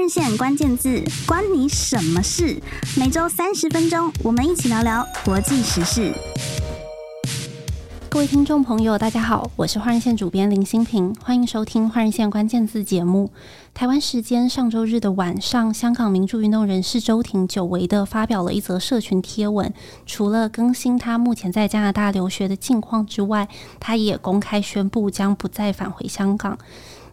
日线关键字，关你什么事？每周三十分钟，我们一起聊聊国际时事。各位听众朋友，大家好，我是换日线主编林新平，欢迎收听换日线关键字节目。台湾时间上周日的晚上，香港民主运动人士周庭久违的发表了一则社群贴文，除了更新他目前在加拿大留学的近况之外，他也公开宣布将不再返回香港。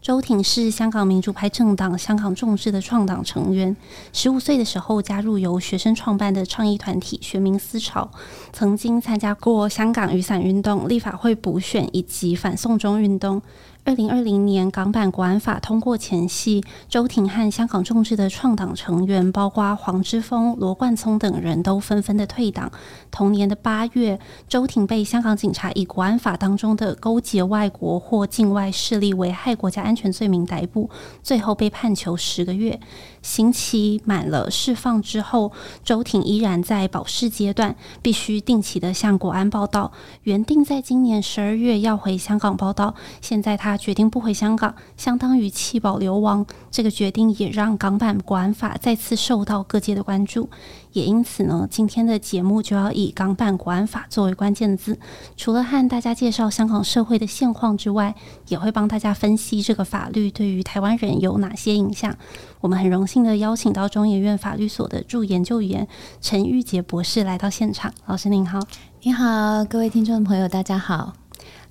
周庭是香港民主派政党香港众志的创党成员。十五岁的时候加入由学生创办的倡议团体学民思潮，曾经参加过香港雨伞运动、立法会补选以及反送中运动。二零二零年港版国安法通过前夕，周庭和香港众志的创党成员，包括黄之锋、罗冠聪等人都纷纷的退党。同年的八月，周庭被香港警察以国安法当中的勾结外国或境外势力危害国家安全罪名逮捕，最后被判囚十个月。刑期满了释放之后，周庭依然在保释阶段，必须定期的向国安报到。原定在今年十二月要回香港报到，现在他决定不回香港，相当于弃保流亡。这个决定也让港版国安法再次受到各界的关注。也因此呢，今天的节目就要以港版国安法作为关键字，除了和大家介绍香港社会的现况之外，也会帮大家分析这个法律对于台湾人有哪些影响。我们很荣幸的邀请到中研院法律所的驻研究员陈玉杰博士来到现场。老师您好。你好，各位听众朋友，大家好。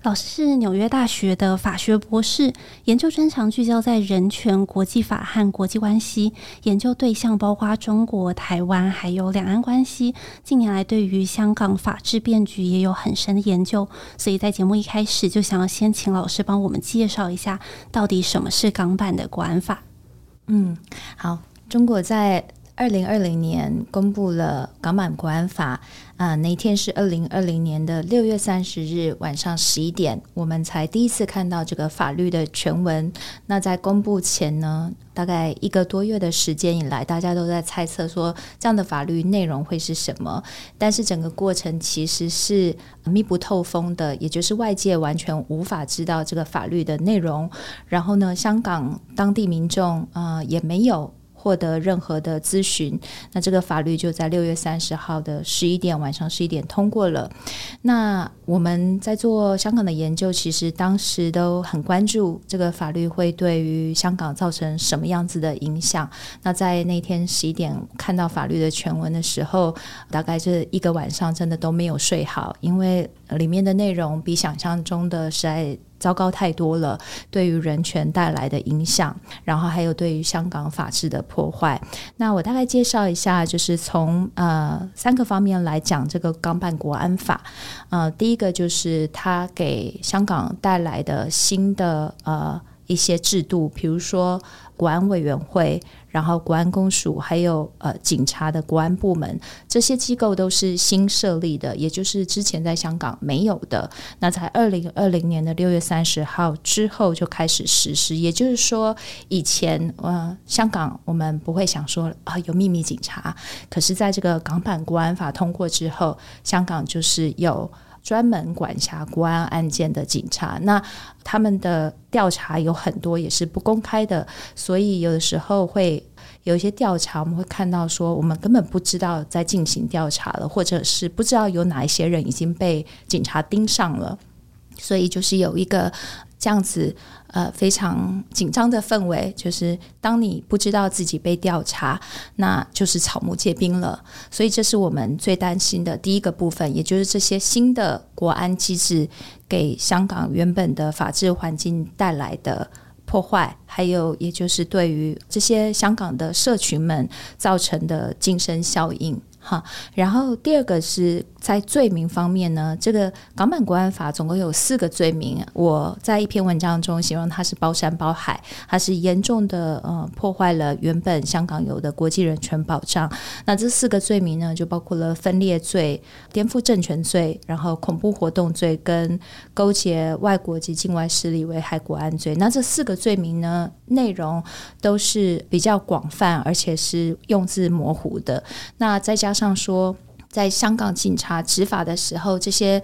老师是纽约大学的法学博士，研究专长聚焦在人权、国际法和国际关系，研究对象包括中国、台湾，还有两岸关系。近年来，对于香港法治变局也有很深的研究，所以在节目一开始就想要先请老师帮我们介绍一下，到底什么是港版的国安法。嗯，好，中国在。二零二零年公布了港版国安法，啊、呃，那天是二零二零年的六月三十日晚上十一点，我们才第一次看到这个法律的全文。那在公布前呢，大概一个多月的时间以来，大家都在猜测说这样的法律内容会是什么。但是整个过程其实是密不透风的，也就是外界完全无法知道这个法律的内容。然后呢，香港当地民众啊、也没有。获得任何的咨询，那这个法律就在六月三十号的十一点，晚上十一点通过了。那我们在做香港的研究，其实当时都很关注这个法律会对于香港造成什么样子的影响。那在那天十一点看到法律的全文的时候，大概这一个晚上真的都没有睡好，因为里面的内容比想象中的实在。糟糕太多了，对于人权带来的影响，然后还有对于香港法治的破坏。那我大概介绍一下，就是从呃三个方面来讲这个港版国安法。呃，第一个就是它给香港带来的新的呃一些制度，比如说国安委员会。然后，国安公署还有呃警察的国安部门，这些机构都是新设立的，也就是之前在香港没有的。那在二零二零年的六月三十号之后就开始实施，也就是说，以前呃香港我们不会想说啊有秘密警察，可是在这个港版国安法通过之后，香港就是有专门管辖国安案件的警察。那他们的调查有很多也是不公开的，所以有的时候会有一些调查，我们会看到说，我们根本不知道在进行调查了，或者是不知道有哪一些人已经被警察盯上了，所以就是有一个这样子呃非常紧张的氛围，就是当你不知道自己被调查，那就是草木皆兵了。所以这是我们最担心的第一个部分，也就是这些新的国安机制给香港原本的法治环境带来的。破坏，还有也就是对于这些香港的社群们造成的精神效应。哈，然后第二个是在罪名方面呢，这个港版国安法总共有四个罪名。我在一篇文章中形容它是包山包海，它是严重的呃破坏了原本香港有的国际人权保障。那这四个罪名呢，就包括了分裂罪、颠覆政权罪，然后恐怖活动罪跟勾结外国及境外势力危害国安罪。那这四个罪名呢，内容都是比较广泛，而且是用字模糊的。那再加上说，在香港警察执法的时候，这些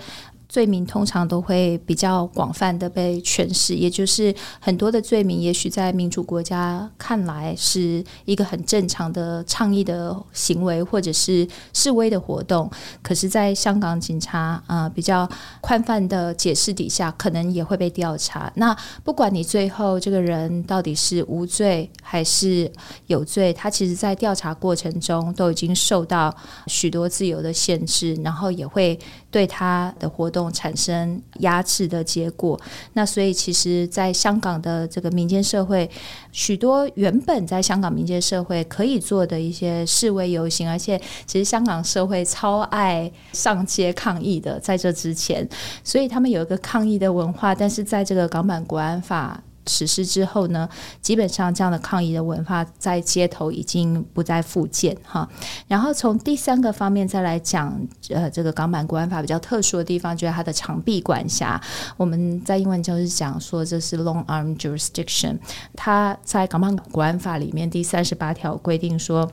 罪名通常都会比较广泛的被诠释，也就是很多的罪名，也许在民主国家看来是一个很正常的倡议的行为，或者是示威的活动，可是，在香港警察啊、比较宽泛的解释底下，可能也会被调查。那不管你最后这个人到底是无罪还是有罪，他其实在调查过程中都已经受到许多自由的限制，然后也会对他的活动。产生压制的结果，那所以其实，在香港的这个民间社会，许多原本在香港民间社会可以做的一些示威游行，而且其实香港社会超爱上街抗议的，在这之前，所以他们有一个抗议的文化，但是在这个港版国安法。实施之后呢，基本上这样的抗议的文化在街头已经不再复见哈。然后从第三个方面再来讲，呃，这个港版国安法比较特殊的地方，就是它的长臂管辖。我们在英文就是讲说这是 long arm jurisdiction。它在港版国安法里面第三十八条规定说，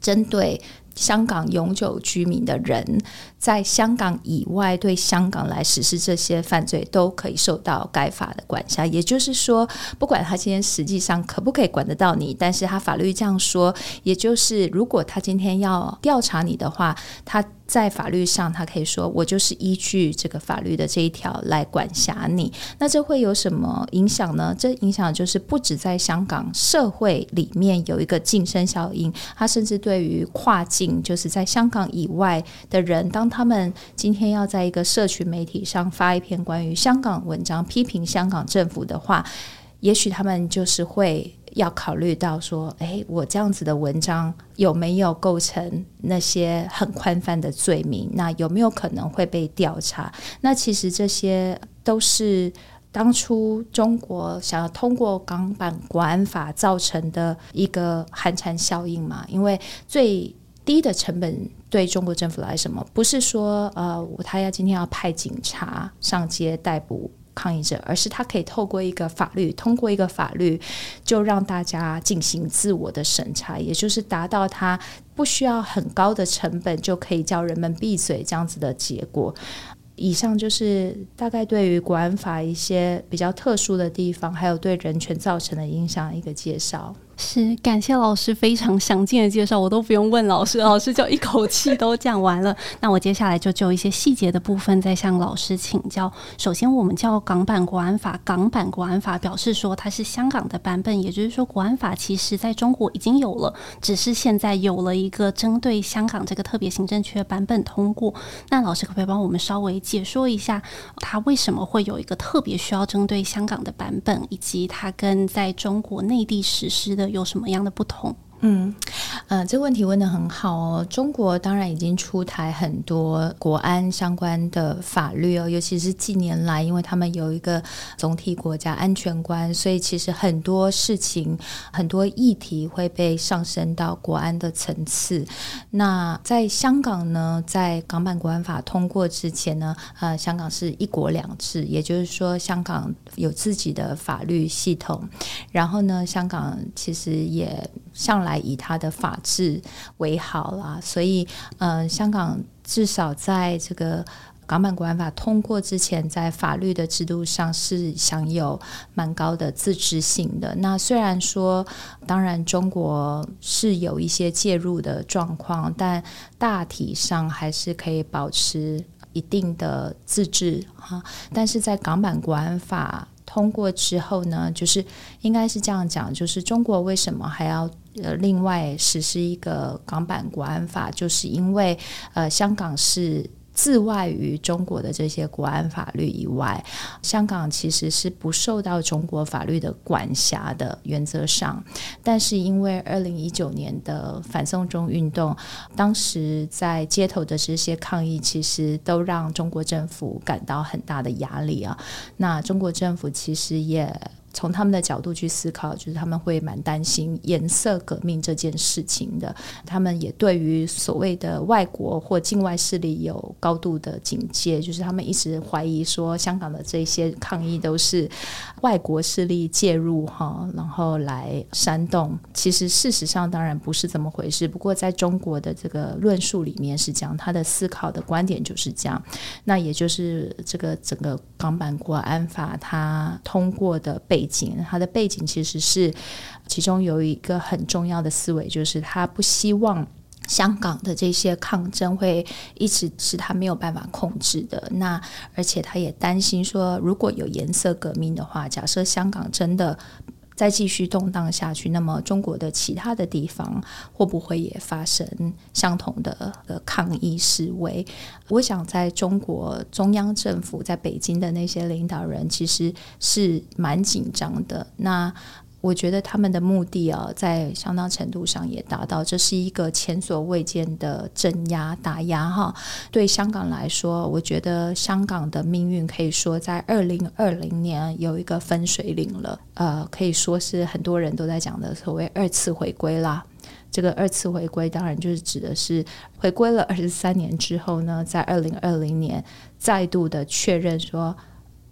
针对香港永久居民的人，在香港以外对香港来实施这些犯罪，都可以受到该法的管辖。也就是说，不管他今天实际上可不可以管得到你，但是他法律这样说，也就是如果他今天要调查你的话，他。在法律上，他可以说我就是依据这个法律的这一条来管辖你。那这会有什么影响呢？这影响就是不止在香港社会里面有一个晋升效应，它甚至对于跨境，就是在香港以外的人，当他们今天要在一个社群媒体上发一篇关于香港文章，批评香港政府的话，也许他们就是会。要考虑到说，诶，我这样子的文章有没有构成那些很宽泛的罪名？那有没有可能会被调查？那其实这些都是当初中国想要通过港版国安法造成的一个寒蝉效应嘛。因为最低的成本对中国政府来什么？不是说呃，他要今天要派警察上街逮捕。抗议者，而是他可以透过一个法律，通过一个法律，就让大家进行自我的审查，也就是达到他不需要很高的成本就可以叫人们闭嘴这样子的结果。以上就是大概对于国安法一些比较特殊的地方，还有对人权造成的影响一个介绍。是，感谢老师非常详尽的介绍，我都不用问老师，老师就一口气都讲完了。那我接下来就就一些细节的部分再向老师请教。首先，我们叫港版国安法，港版国安法表示说它是香港的版本，也就是说国安法其实在中国已经有了，只是现在有了一个针对香港这个特别行政区的版本通过。那老师可不可以帮我们稍微解说一下，它为什么会有一个特别需要针对香港的版本，以及它跟在中国内地实施的？有什么样的不同？嗯，呃，这个问题问得很好哦。中国当然已经出台很多国安相关的法律哦，尤其是近年来，因为他们有一个总体国家安全观，所以其实很多事情、很多议题会被上升到国安的层次。那在香港呢，在港版国安法通过之前呢，呃，香港是一国两制，也就是说，香港有自己的法律系统。然后呢，香港其实也向来以他的法治为好啦，所以，呃，香港至少在这个港版国安法通过之前，在法律的制度上是享有蛮高的自治性的。那虽然说，当然中国是有一些介入的状况，但大体上还是可以保持一定的自治哈。但是在港版国安法通过之后呢，就是应该是这样讲，就是中国为什么还要呃另外实施一个港版国安法？就是因为呃香港是。自外于中国的这些国安法律以外，香港其实是不受到中国法律的管辖的原则上。但是因为二零一九年的反送中运动，当时在街头的这些抗议，其实都让中国政府感到很大的压力啊。那中国政府其实也。从他们的角度去思考，就是他们会蛮担心颜色革命这件事情的。他们也对于所谓的外国或境外势力有高度的警戒，就是他们一直怀疑说，香港的这些抗议都是外国势力介入哈，然后来煽动。其实事实上当然不是这么回事。不过在中国的这个论述里面是这样，他的思考的观点就是这样。那也就是这个整个港版国安法它通过的背景，他的背景其实是其中有一个很重要的思维，就是他不希望香港的这些抗争会一直是他没有办法控制的。那而且他也担心说，如果有颜色革命的话，假设香港真的。再继续动荡下去，那么中国的其他的地方会不会也发生相同的抗议示威？我想，在中国中央政府在北京的那些领导人其实是蛮紧张的。那我觉得他们的目的啊，在相当程度上也达到，这是一个前所未见的镇压打压哈。对香港来说，我觉得香港的命运可以说在二零二零年有一个分水岭了。呃，可以说是很多人都在讲的所谓二次回归啦。这个二次回归当然就是指的是回归了二十三年之后呢，在二零二零年再度的确认说，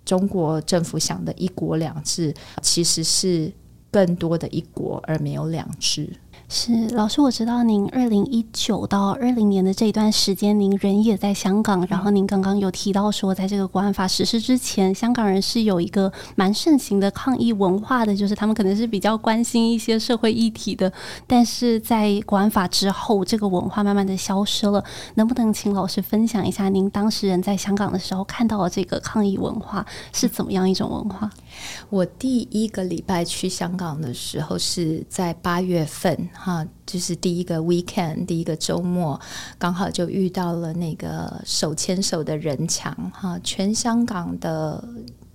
中国政府想的一国两制其实是。更多的一国，而没有两制。是老师，我知道您二零一九到二零年的这一段时间，您人也在香港。然后您刚刚有提到说，在这个国安法实施之前，香港人是有一个蛮盛行的抗议文化的，就是他们可能是比较关心一些社会议题的。但是在国安法之后，这个文化慢慢的消失了。能不能请老师分享一下，您当时人在香港的时候看到的这个抗议文化是怎么样一种文化？我第一个礼拜去香港的时候是在八月份。哈，就是第一个 weekend，第一个周末，刚好就遇到了那个手牵手的人墙。哈，全香港的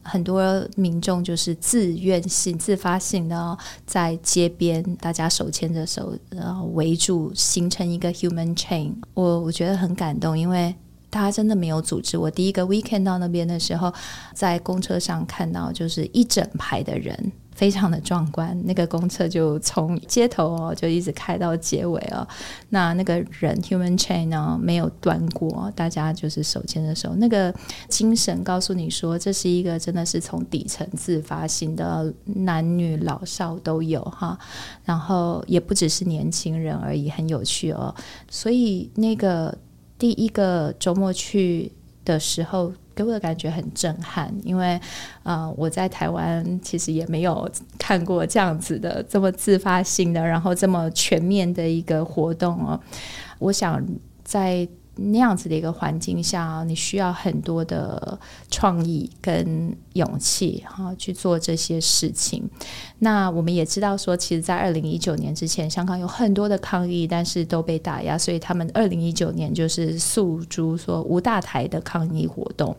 很多民众就是自愿性、自发性的在街边，大家手牵着手，然后围住，形成一个 human chain。我我觉得很感动，因为大家真的没有组织。我第一个 weekend 到那边的时候，在公车上看到就是一整排的人。非常的壮观，那个公车就从街头哦，就一直开到结尾哦。那那个人 human chain 呢，没有断过，大家就是手牵着手，那个精神告诉你说，这是一个真的是从底层自发性的，男女老少都有哈。然后也不只是年轻人而已，很有趣哦。所以那个第一个周末去的时候。给我的感觉很震撼，因为啊、我在台湾其实也没有看过这样子的这么自发性的，然后这么全面的一个活动哦。我想在。那样子的一个环境下，你需要很多的创意跟勇气哈去做这些事情。那我们也知道说，其实，在二零一九年之前，香港有很多的抗议，但是都被打压，所以他们二零一九年就是诉诸说无大台的抗议活动。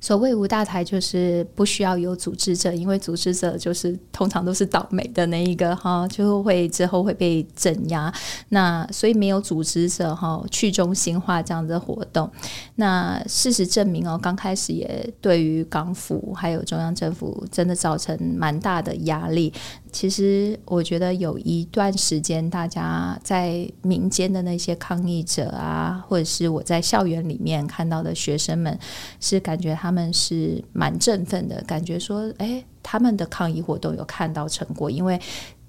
所谓无大台，就是不需要有组织者，因为组织者就是通常都是倒霉的那一个哈，就会之后会被镇压。那所以没有组织者哈，去中心化这样的活动。那事实证明哦，刚开始也对于港府还有中央政府真的造成蛮大的压力。其实我觉得有一段时间，大家在民间的那些抗议者啊，或者是我在校园里面看到的学生们，是感觉他们是蛮振奋的，感觉说，哎，他们的抗议活动有看到成果，因为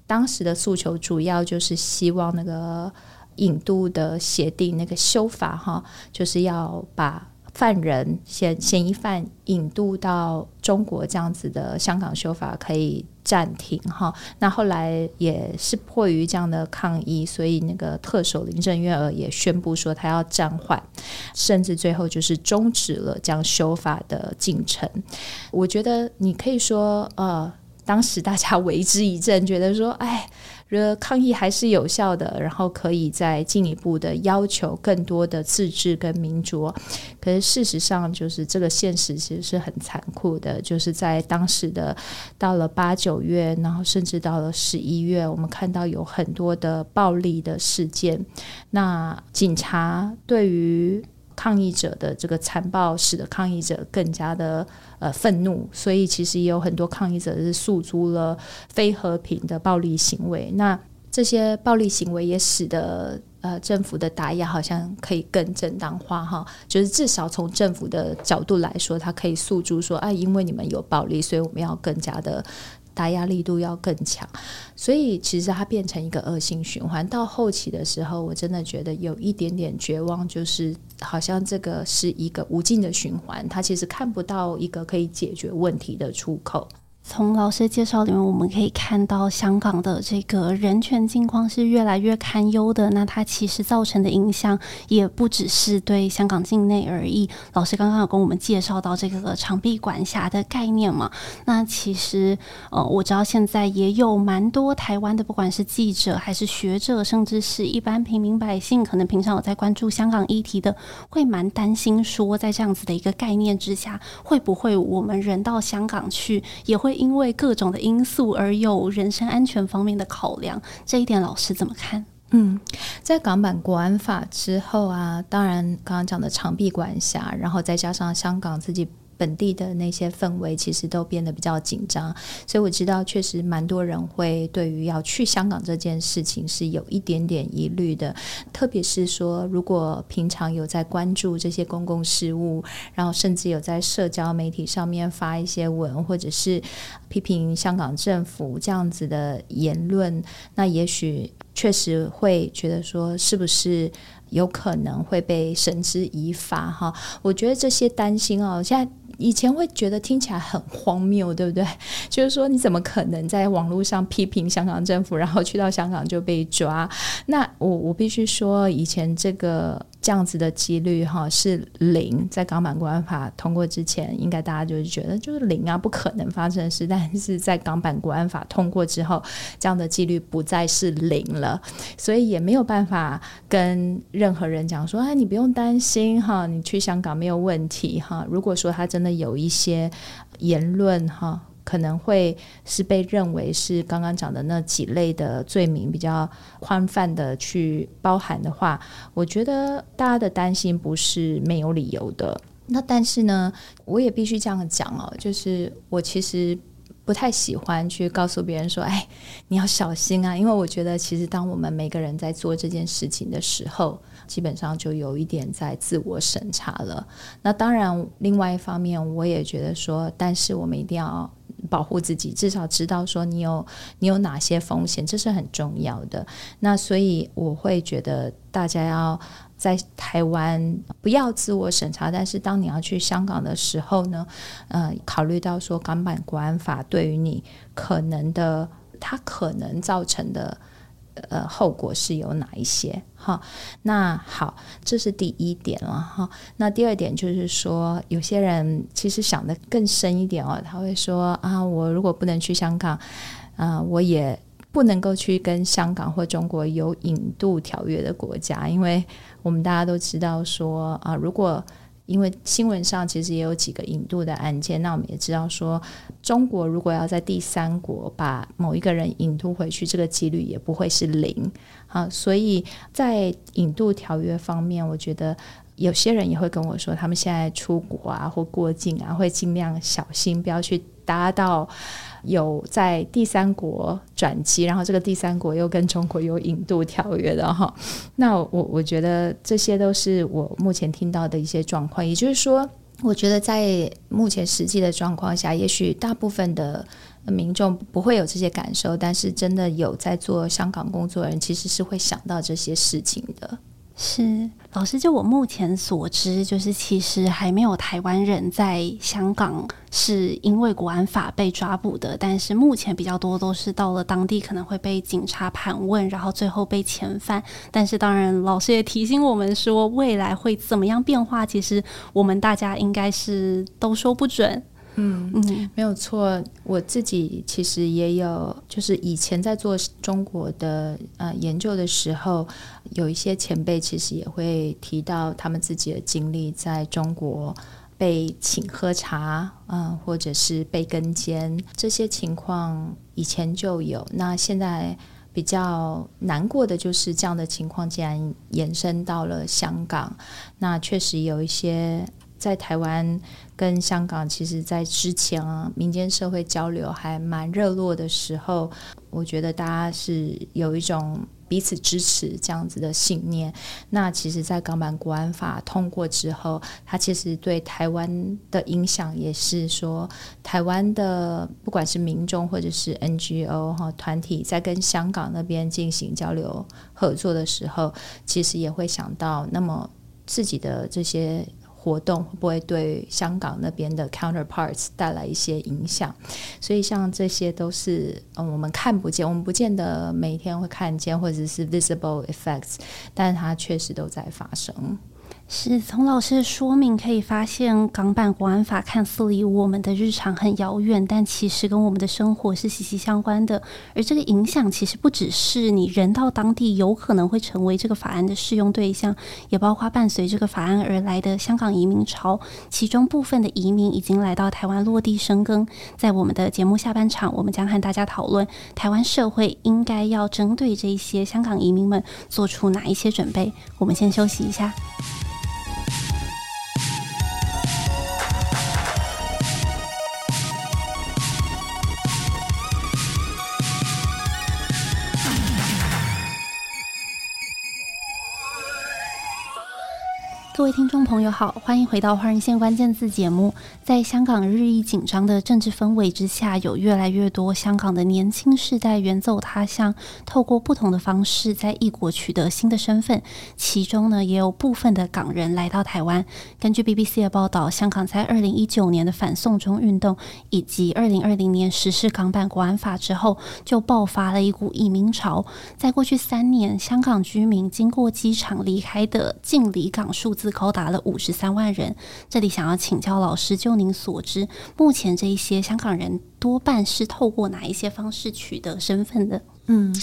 当时的诉求主要就是希望那个引渡的协定那个修法哈，就是要把。犯人嫌嫌疑犯引渡到中国这样子的香港修法可以暂停哈，那后来也是迫于这样的抗议，所以那个特首林郑月娥也宣布说他要暂缓，甚至最后就是终止了这样修法的进程。我觉得你可以说呃。当时大家 为之一振，觉得说，哎，这抗议还是有效的，然后可以再进一步的要求更多的自治跟民主。可是事实上，就是这个现实其实是很残酷的，就是在当时的到了八九月，然后甚至到了十一月，我们看到有很多的暴力的事件。那警察对于抗议者的这个残暴，使得抗议者更加的呃愤怒，所以其实也有很多抗议者是诉诸了非和平的暴力行为。那这些暴力行为也使得呃政府的打压好像可以更正当化哈，就是至少从政府的角度来说，他可以诉诸说啊，因为你们有暴力，所以我们要更加的。打压力度要更强，所以其实它变成一个恶性循环。到后期的时候，我真的觉得有一点点绝望，就是好像这个是一个无尽的循环，它其实看不到一个可以解决问题的出口。从老师介绍里面，我们可以看到香港的这个人权境况是越来越堪忧的。那它其实造成的影响也不只是对香港境内而已。老师刚刚有跟我们介绍到这个长臂管辖的概念嘛？那其实呃，我知道现在也有蛮多台湾的，不管是记者还是学者，甚至是一般平民百姓，可能平常有在关注香港议题的，会蛮担心说，在这样子的一个概念之下，会不会我们人到香港去也会。因为各种的因素而有人身安全方面的考量，这一点老师怎么看？嗯，在港版国安法之后啊，当然刚刚讲的长臂管辖，然后再加上香港自己。本地的那些氛围其实都变得比较紧张，所以我知道确实蛮多人会对于要去香港这件事情是有一点点疑虑的，特别是说如果平常有在关注这些公共事务，然后甚至有在社交媒体上面发一些文，或者是批评香港政府这样子的言论，那也许确实会觉得说是不是有可能会被绳之以法哈？我觉得这些担心哦，现在。以前会觉得听起来很荒谬，对不对？就是说，你怎么可能在网络上批评香港政府，然后去到香港就被抓？那我我必须说，以前这个。这样子的几率哈是零，在港版国安法通过之前，应该大家就是觉得就是零啊，不可能发生的事。但是在港版国安法通过之后，这样的几率不再是零了，所以也没有办法跟任何人讲说，哎，你不用担心哈，你去香港没有问题哈。如果说他真的有一些言论哈。可能会是被认为是刚刚讲的那几类的罪名比较宽泛的去包含的话，我觉得大家的担心不是没有理由的。那但是呢，我也必须这样讲哦，就是我其实不太喜欢去告诉别人说：“哎，你要小心啊！”因为我觉得，其实当我们每个人在做这件事情的时候，基本上就有一点在自我审查了。那当然，另外一方面，我也觉得说，但是我们一定要。保护自己，至少知道说你有你有哪些风险，这是很重要的。那所以我会觉得大家要在台湾不要自我审查，但是当你要去香港的时候呢，呃，考虑到说港版国安法对于你可能的，它可能造成的。呃，后果是有哪一些？哈，那好，这是第一点了哈。那第二点就是说，有些人其实想得更深一点哦，他会说啊，我如果不能去香港，啊，我也不能够去跟香港或中国有引渡条约的国家，因为我们大家都知道说啊，如果因为新闻上其实也有几个引渡的案件，那我们也知道说，中国如果要在第三国把某一个人引渡回去，这个几率也不会是零啊。所以在引渡条约方面，我觉得有些人也会跟我说，他们现在出国啊或过境啊，会尽量小心，不要去搭到。有在第三国转机，然后这个第三国又跟中国有引渡条约的哈，那我我觉得这些都是我目前听到的一些状况。也就是说，我觉得在目前实际的状况下，也许大部分的民众不会有这些感受，但是真的有在做香港工作的人，其实是会想到这些事情的。是老师，就我目前所知，就是其实还没有台湾人在香港是因为国安法被抓捕的，但是目前比较多都是到了当地可能会被警察盘问，然后最后被遣返。但是当然，老师也提醒我们说，未来会怎么样变化，其实我们大家应该是都说不准。嗯嗯，没有错。我自己其实也有，就是以前在做中国的呃研究的时候，有一些前辈其实也会提到他们自己的经历，在中国被请喝茶啊、呃，或者是被跟监这些情况，以前就有。那现在比较难过的就是这样的情况竟然延伸到了香港。那确实有一些在台湾跟香港，其实在之前啊，民间社会交流还蛮热络的时候，我觉得大家是有一种。彼此支持这样子的信念，那其实，在港版国安法通过之后，它其实对台湾的影响也是说，台湾的不管是民众或者是 NGO 哈团体，在跟香港那边进行交流合作的时候，其实也会想到，那么自己的这些。活动会不会对香港那边的 counterparts 带来一些影响？所以像这些都是嗯，我们看不见，我们不见得每天会看见，或者是 visible effects，但是它确实都在发生。是从老师的说明可以发现，港版国安法看似离我们的日常很遥远，但其实跟我们的生活是息息相关的。而这个影响其实不只是你人到当地有可能会成为这个法案的适用对象，也包括伴随这个法案而来的香港移民潮。其中部分的移民已经来到台湾落地生根。在我们的节目下半场，我们将和大家讨论台湾社会应该要针对这些香港移民们做出哪一些准备。我们先休息一下。各位听众朋友好，欢迎回到《华人线关键字》节目。在香港日益紧张的政治氛围之下，有越来越多香港的年轻世代远走他乡，透过不同的方式在异国取得新的身份。其中呢，也有部分的港人来到台湾。根据 BBC 的报道，香港在二零一九年的反送中运动以及二零二零年实施港版国安法之后，就爆发了一股移民潮。在过去三年，香港居民经过机场离开的净离港数字。高达了五十三万人。这里想要请教老师，就您所知，目前这一些香港人多半是透过哪一些方式取得身份的？嗯，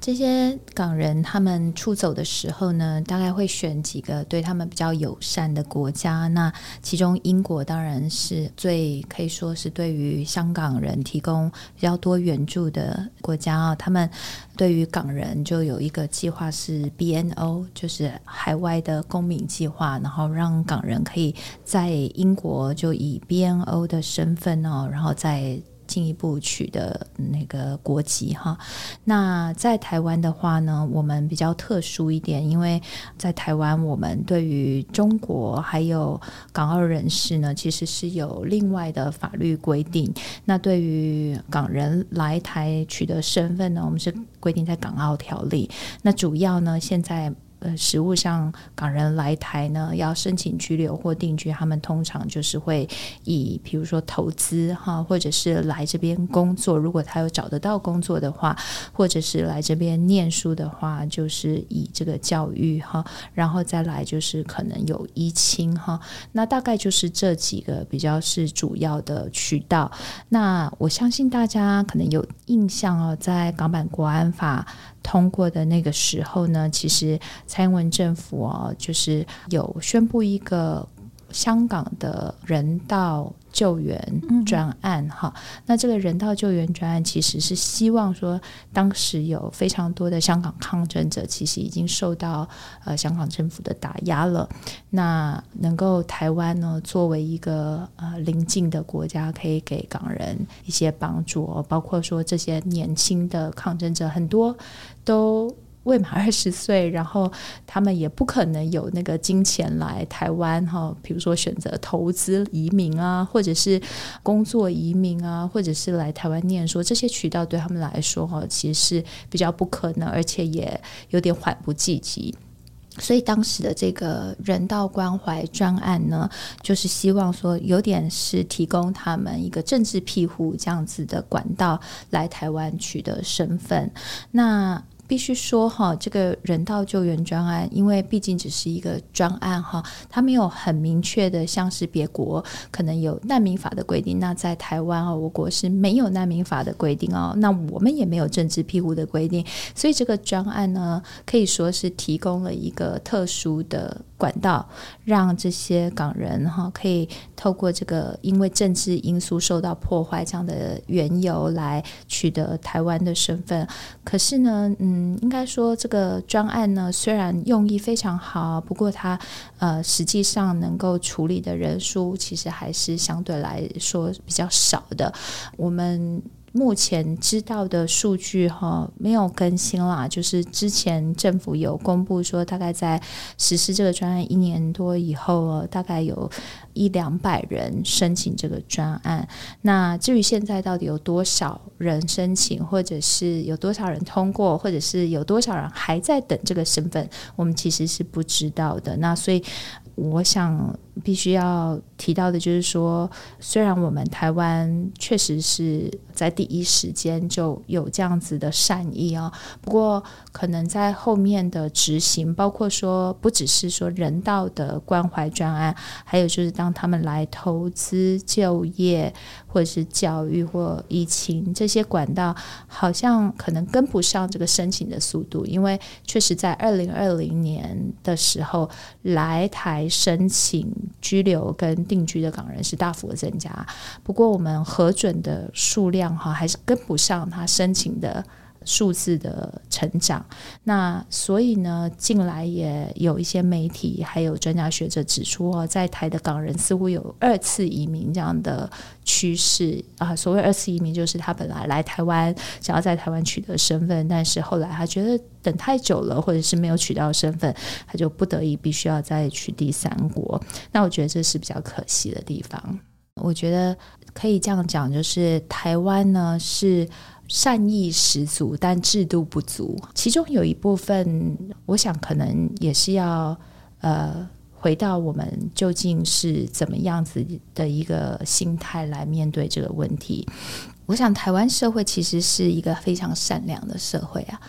这些港人他们出走的时候呢，大概会选几个对他们比较友善的国家。那其中英国当然是最可以说是对于香港人提供比较多援助的国家啊。他们对于港人就有一个计划是 BNO，就是海外的公民计划，然后让港人可以在英国就以 BNO 的身份哦，然后在。进一步取得那个国籍哈，那在台湾的话呢，我们比较特殊一点，因为在台湾，我们对于中国还有港澳人士呢，其实是有另外的法律规定。那对于港人来台取得身份呢，我们是规定在港澳条例。那主要呢，现在。呃，实务上，港人来台呢，要申请居留或定居，他们通常就是会以，比如说投资哈，或者是来这边工作，如果他有找得到工作的话，或者是来这边念书的话，就是以这个教育哈，然后再来就是可能有依亲哈，那大概就是这几个比较是主要的渠道。那我相信大家可能有印象哦，在港版国安法。通过的那个时候呢，其实蔡英文政府哦，就是有宣布一个香港的人道救援专案哈、嗯。那这个人道救援专案其实是希望说，当时有非常多的香港抗争者，其实已经受到呃香港政府的打压了。那能够台湾呢，作为一个呃邻近的国家，可以给港人一些帮助，包括说这些年轻的抗争者很多。都未满二十岁，然后他们也不可能有那个金钱来台湾哈，比如说选择投资移民啊，或者是工作移民啊，或者是来台湾念书，这些渠道对他们来说哈，其实是比较不可能，而且也有点缓不济急。所以当时的这个人道关怀专案呢，就是希望说有点是提供他们一个政治庇护这样子的管道来台湾取得身份。那必须说哈，这个人道救援专案，因为毕竟只是一个专案哈，它没有很明确的，像是别国可能有难民法的规定。那在台湾啊，我国是没有难民法的规定哦，那我们也没有政治庇护的规定，所以这个专案呢，可以说是提供了一个特殊的。管道，让这些港人哈可以透过这个因为政治因素受到破坏这样的缘由来取得台湾的身份。可是呢，嗯，应该说这个专案呢，虽然用意非常好，不过它呃实际上能够处理的人数其实还是相对来说比较少的。我们。目前知道的数据哈没有更新啦，就是之前政府有公布说，大概在实施这个专案一年多以后，大概有一两百人申请这个专案。那至于现在到底有多少人申请，或者是有多少人通过，或者是有多少人还在等这个身份，我们其实是不知道的。那所以。我想必须要提到的就是说，虽然我们台湾确实是在第一时间就有这样子的善意啊，不过可能在后面的执行，包括说不只是说人道的关怀专案，还有就是当他们来投资、就业或者是教育或疫情这些管道，好像可能跟不上这个申请的速度，因为确实在二零二零年的时候来台。申请居留跟定居的港人是大幅的增加，不过我们核准的数量哈还是跟不上他申请的数字的成长，那所以呢，近来也有一些媒体还有专家学者指出哦，在台的港人似乎有二次移民这样的趋势啊。所谓二次移民，就是他本来来台湾想要在台湾取得身份，但是后来他觉得等太久了，或者是没有取到身份，他就不得已必须要再去第三国。那我觉得这是比较可惜的地方。我觉得可以这样讲，就是台湾呢是。善意十足，但制度不足。其中有一部分，我想可能也是要呃，回到我们究竟是怎么样子的一个心态来面对这个问题。我想台湾社会其实是一个非常善良的社会啊，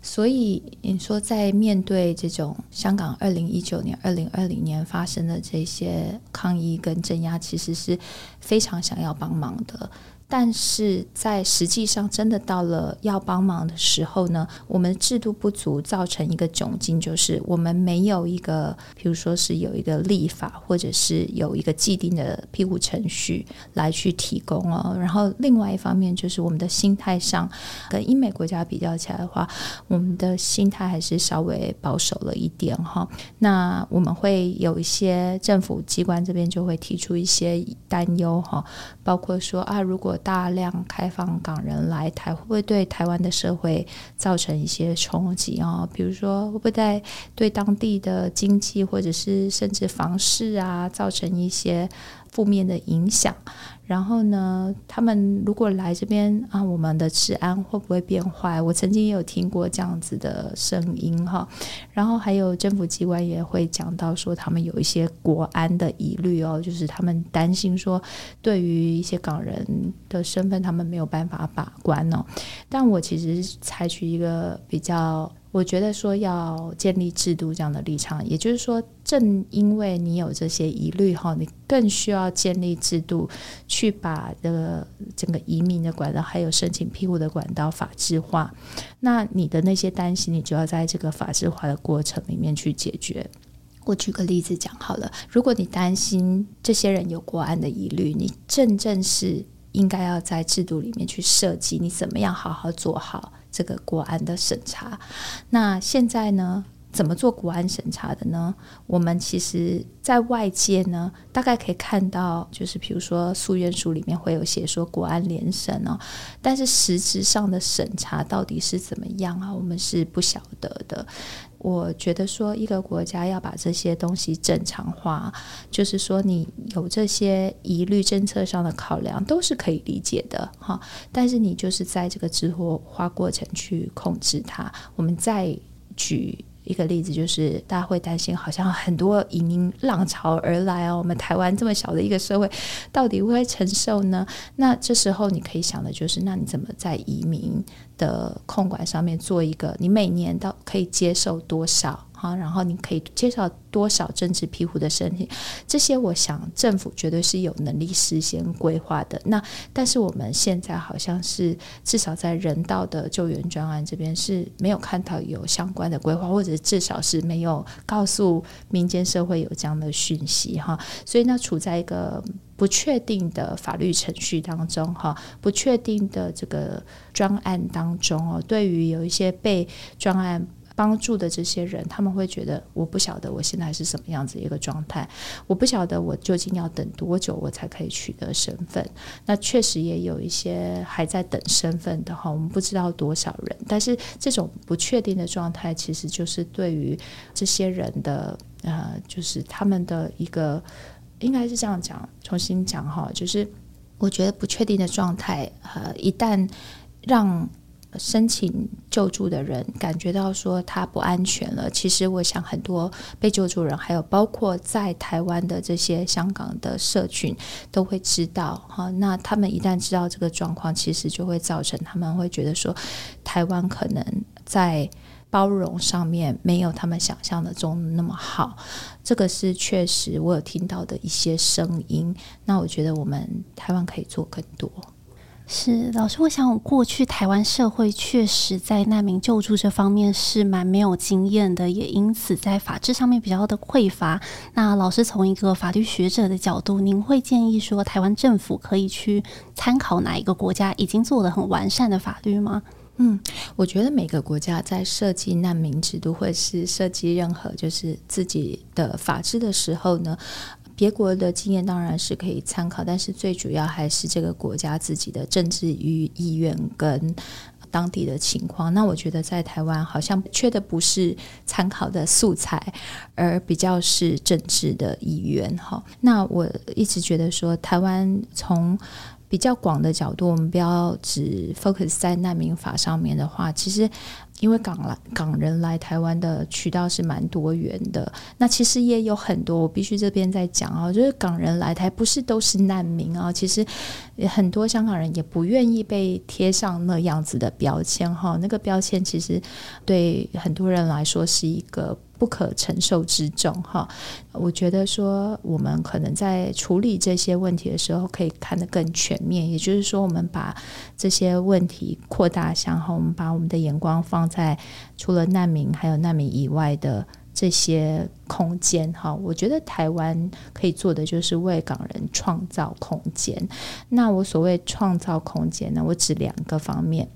所以你说在面对这种香港二零一九年、二零二零年发生的这些抗议跟镇压，其实是非常想要帮忙的。但是在实际上，真的到了要帮忙的时候呢，我们制度不足，造成一个窘境，就是我们没有一个，比如说是有一个立法，或者是有一个既定的庇护程序来去提供哦。然后另外一方面，就是我们的心态上，跟英美国家比较起来的话，我们的心态还是稍微保守了一点哈。那我们会有一些政府机关这边就会提出一些担忧哈，包括说啊，如果大量开放港人来台，会不会对台湾的社会造成一些冲击啊？比如说，会不会在对当地的经济或者是甚至房市啊，造成一些负面的影响？然后呢，他们如果来这边啊，我们的治安会不会变坏？我曾经也有听过这样子的声音哈。然后还有政府机关也会讲到说，他们有一些国安的疑虑哦，就是他们担心说，对于一些港人的身份，他们没有办法把关哦。但我其实采取一个比较。我觉得说要建立制度这样的立场，也就是说，正因为你有这些疑虑哈，你更需要建立制度，去把这个整个移民的管道还有申请庇护的管道法制化。那你的那些担心，你就要在这个法制化的过程里面去解决。我举个例子讲好了，如果你担心这些人有国安的疑虑，你正正是应该要在制度里面去设计，你怎么样好好做好。这个国安的审查，那现在呢，怎么做国安审查的呢？我们其实，在外界呢，大概可以看到，就是比如说诉愿书里面会有写说国安联审哦，但是实质上的审查到底是怎么样啊？我们是不晓得的。我觉得说，一个国家要把这些东西正常化，就是说你有这些疑虑，政策上的考量都是可以理解的哈。但是你就是在这个制度化过程去控制它。我们再举一个例子，就是大家会担心，好像很多移民浪潮而来哦，我们台湾这么小的一个社会，到底会不会承受呢？那这时候你可以想的就是，那你怎么在移民的控管上面做一个，你每年到可以接受多少？哈，然后你可以介绍多少政治庇护的申请，这些我想政府绝对是有能力事先规划的。那但是我们现在好像是至少在人道的救援专案这边是没有看到有相关的规划，或者至少是没有告诉民间社会有这样的讯息哈。所以那处在一个不确定的法律程序当中哈，不确定的这个专案当中哦，对于有一些被专案。帮助的这些人，他们会觉得我不晓得我现在是什么样子一个状态，我不晓得我究竟要等多久我才可以取得身份。那确实也有一些还在等身份的哈，我们不知道多少人。但是这种不确定的状态，其实就是对于这些人的呃，就是他们的一个，应该是这样讲，重新讲哈，就是我觉得不确定的状态，呃，一旦让。申请救助的人感觉到说他不安全了。其实我想很多被救助人，还有包括在台湾的这些香港的社群都会知道哈。那他们一旦知道这个状况，其实就会造成他们会觉得说，台湾可能在包容上面没有他们想象的中那么好。这个是确实我有听到的一些声音。那我觉得我们台湾可以做更多。是老师，我想过去台湾社会确实在难民救助这方面是蛮没有经验的，也因此在法制上面比较的匮乏。那老师从一个法律学者的角度，您会建议说台湾政府可以去参考哪一个国家已经做得很完善的法律吗？嗯，我觉得每个国家在设计难民制度，或是设计任何就是自己的法制的时候呢，别国的经验当然是可以参考，但是最主要还是这个国家自己的政治与意愿跟当地的情况。那我觉得在台湾好像缺的不是参考的素材，而比较是政治的意愿。哈，那我一直觉得说，台湾从比较广的角度，我们不要只 focus 在难民法上面的话，其实。因为港来港人来台湾的渠道是蛮多元的，那其实也有很多，我必须这边在讲啊，就是港人来台不是都是难民啊，其实很多香港人也不愿意被贴上那样子的标签哈，那个标签其实对很多人来说是一个。不可承受之重，哈！我觉得说，我们可能在处理这些问题的时候，可以看得更全面。也就是说，我们把这些问题扩大向后，我们把我们的眼光放在除了难民还有难民以外的这些空间，哈！我觉得台湾可以做的就是为港人创造空间。那我所谓创造空间呢，我指两个方面。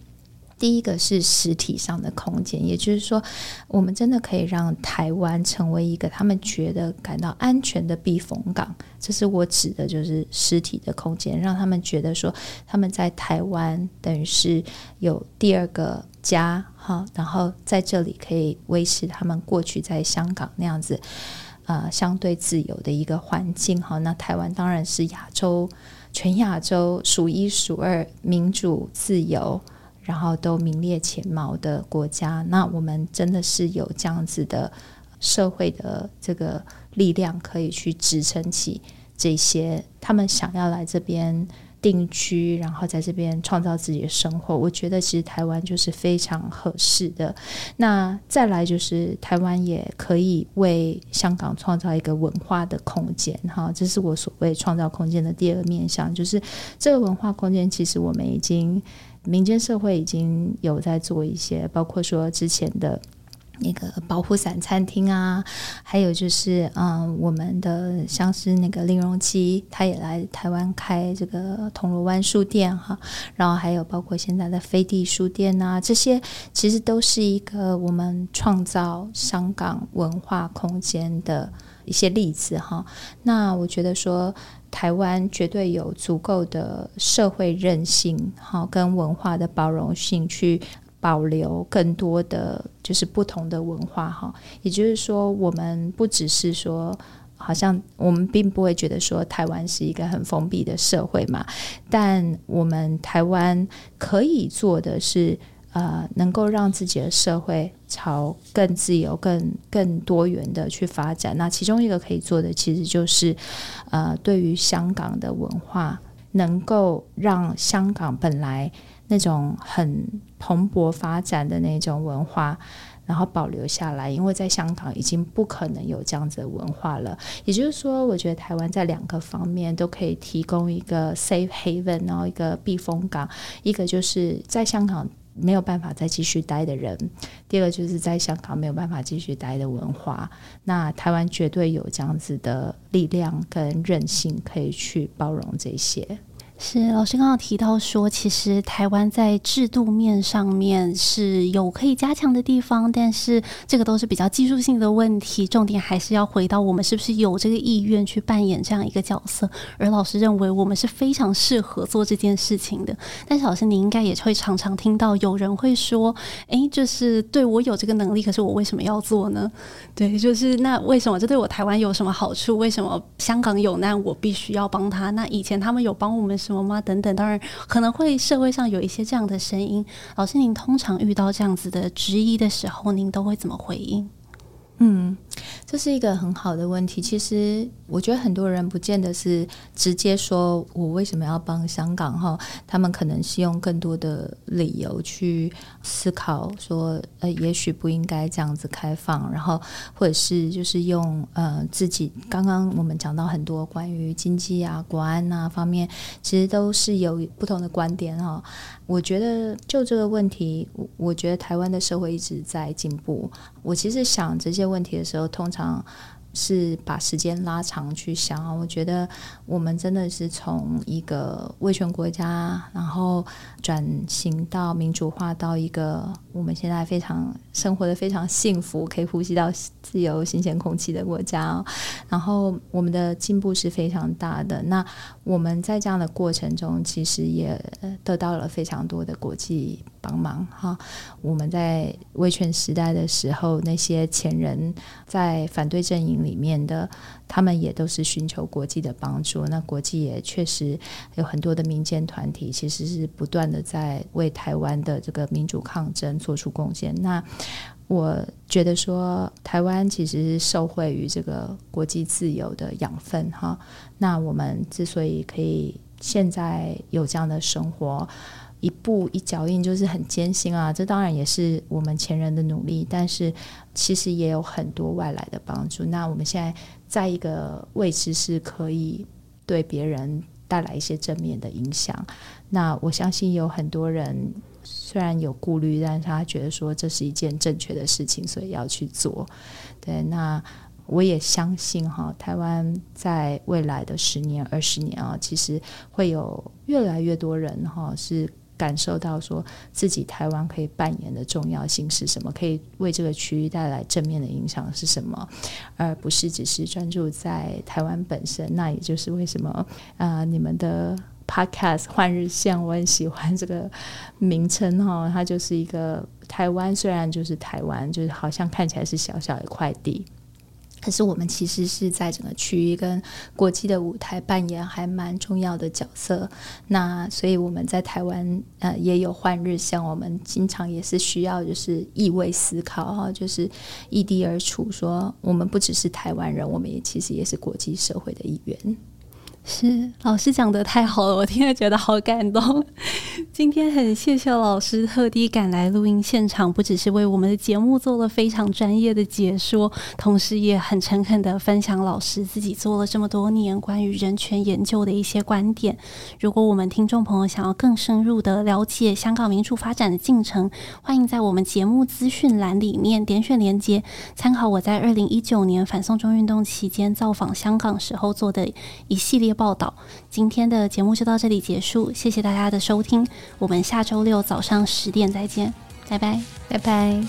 第一个是实体上的空间，也就是说，我们真的可以让台湾成为一个他们觉得感到安全的避风港。这是我指的，就是实体的空间，让他们觉得说他们在台湾等于是有第二个家，哈，然后在这里可以维持他们过去在香港那样子，呃，相对自由的一个环境，哈。那台湾当然是亚洲，全亚洲数一数二民主自由。然后都名列前茅的国家，那我们真的是有这样子的社会的这个力量，可以去支撑起这些他们想要来这边定居，然后在这边创造自己的生活。我觉得其实台湾就是非常合适的。那再来就是台湾也可以为香港创造一个文化的空间，哈，这是我所谓创造空间的第二面向，就是这个文化空间，其实我们已经。民间社会已经有在做一些，包括说之前的那个保护伞餐厅啊，还有就是嗯，我们的像是那个林荣基，他也来台湾开这个铜锣湾书店哈，然后还有包括现在的飞地书店啊，这些其实都是一个我们创造香港文化空间的一些例子哈。那我觉得说。台湾绝对有足够的社会韧性，哈，跟文化的包容性，去保留更多的就是不同的文化，哈。也就是说，我们不只是说，好像我们并不会觉得说台湾是一个很封闭的社会嘛，但我们台湾可以做的是。呃，能够让自己的社会朝更自由、更更多元的去发展。那其中一个可以做的，其实就是呃，对于香港的文化，能够让香港本来那种很蓬勃发展的那种文化，然后保留下来。因为在香港已经不可能有这样子的文化了。也就是说，我觉得台湾在两个方面都可以提供一个 safe haven，然后一个避风港。一个就是在香港没有办法再继续待的人，第二个就是在香港没有办法继续待的文化。那台湾绝对有这样子的力量跟韧性，可以去包容这些。是老师刚刚提到说，其实台湾在制度面上面是有可以加强的地方，但是这个都是比较技术性的问题，重点还是要回到我们是不是有这个意愿去扮演这样一个角色。而老师认为我们是非常适合做这件事情的。但是老师，你应该也会常常听到有人会说：“诶，就是对我有这个能力，可是我为什么要做呢？”对，就是那为什么这对我台湾有什么好处？为什么香港有难我必须要帮他？那以前他们有帮我们什么吗？等等，当然可能会社会上有一些这样的声音。老师，您通常遇到这样子的质疑的时候，您都会怎么回应？嗯，这是一个很好的问题。其实我觉得很多人不见得是直接说我为什么要帮香港哈，他们可能是用更多的理由去思考，说呃，也许不应该这样子开放，然后或者是就是用呃自己刚刚我们讲到很多关于经济啊、国安啊方面，其实都是有不同的观点哈。我觉得就这个问题，我我觉得台湾的社会一直在进步。我其实想这些问题的时候，通常。是把时间拉长去想啊，我觉得我们真的是从一个威权国家，然后转型到民主化，到一个我们现在非常生活的非常幸福，可以呼吸到自由新鲜空气的国家。然后我们的进步是非常大的。那我们在这样的过程中，其实也得到了非常多的国际帮忙。哈，我们在威权时代的时候，那些前人在反对阵营。里面的他们也都是寻求国际的帮助，那国际也确实有很多的民间团体，其实是不断的在为台湾的这个民主抗争做出贡献。那我觉得说，台湾其实是受惠于这个国际自由的养分哈。那我们之所以可以现在有这样的生活。一步一脚印就是很艰辛啊，这当然也是我们前人的努力，但是其实也有很多外来的帮助。那我们现在在一个位置是可以对别人带来一些正面的影响。那我相信有很多人虽然有顾虑，但是他觉得说这是一件正确的事情，所以要去做。对，那我也相信哈，台湾在未来的十年、二十年啊，其实会有越来越多人哈是。感受到说自己台湾可以扮演的重要性是什么，可以为这个区域带来正面的影响是什么，而不是只是专注在台湾本身。那也就是为什么啊、你们的 Podcast 换日线，我很喜欢这个名称哈，它就是一个台湾，虽然就是台湾，就是好像看起来是小小一块地。可是我们其实是在整个区域跟国际的舞台扮演还蛮重要的角色。那所以我们在台湾呃也有换日线，我们经常也是需要就是易位思考哈，就是异地而处，说我们不只是台湾人，我们也其实也是国际社会的一员。是老师讲得太好了，我听了觉得好感动。今天很谢谢老师特地赶来录音现场，不只是为我们的节目做了非常专业的解说，同时也很诚恳的分享老师自己做了这么多年关于人权研究的一些观点。如果我们听众朋友想要更深入的了解香港民主发展的进程，欢迎在我们节目资讯栏里面点选连接，参考我在二零一九年反送中运动期间造访香港时候做的一系列报道。今天的节目就到这里结束谢谢大家的收听我们下周六早上十点再见拜拜。拜拜。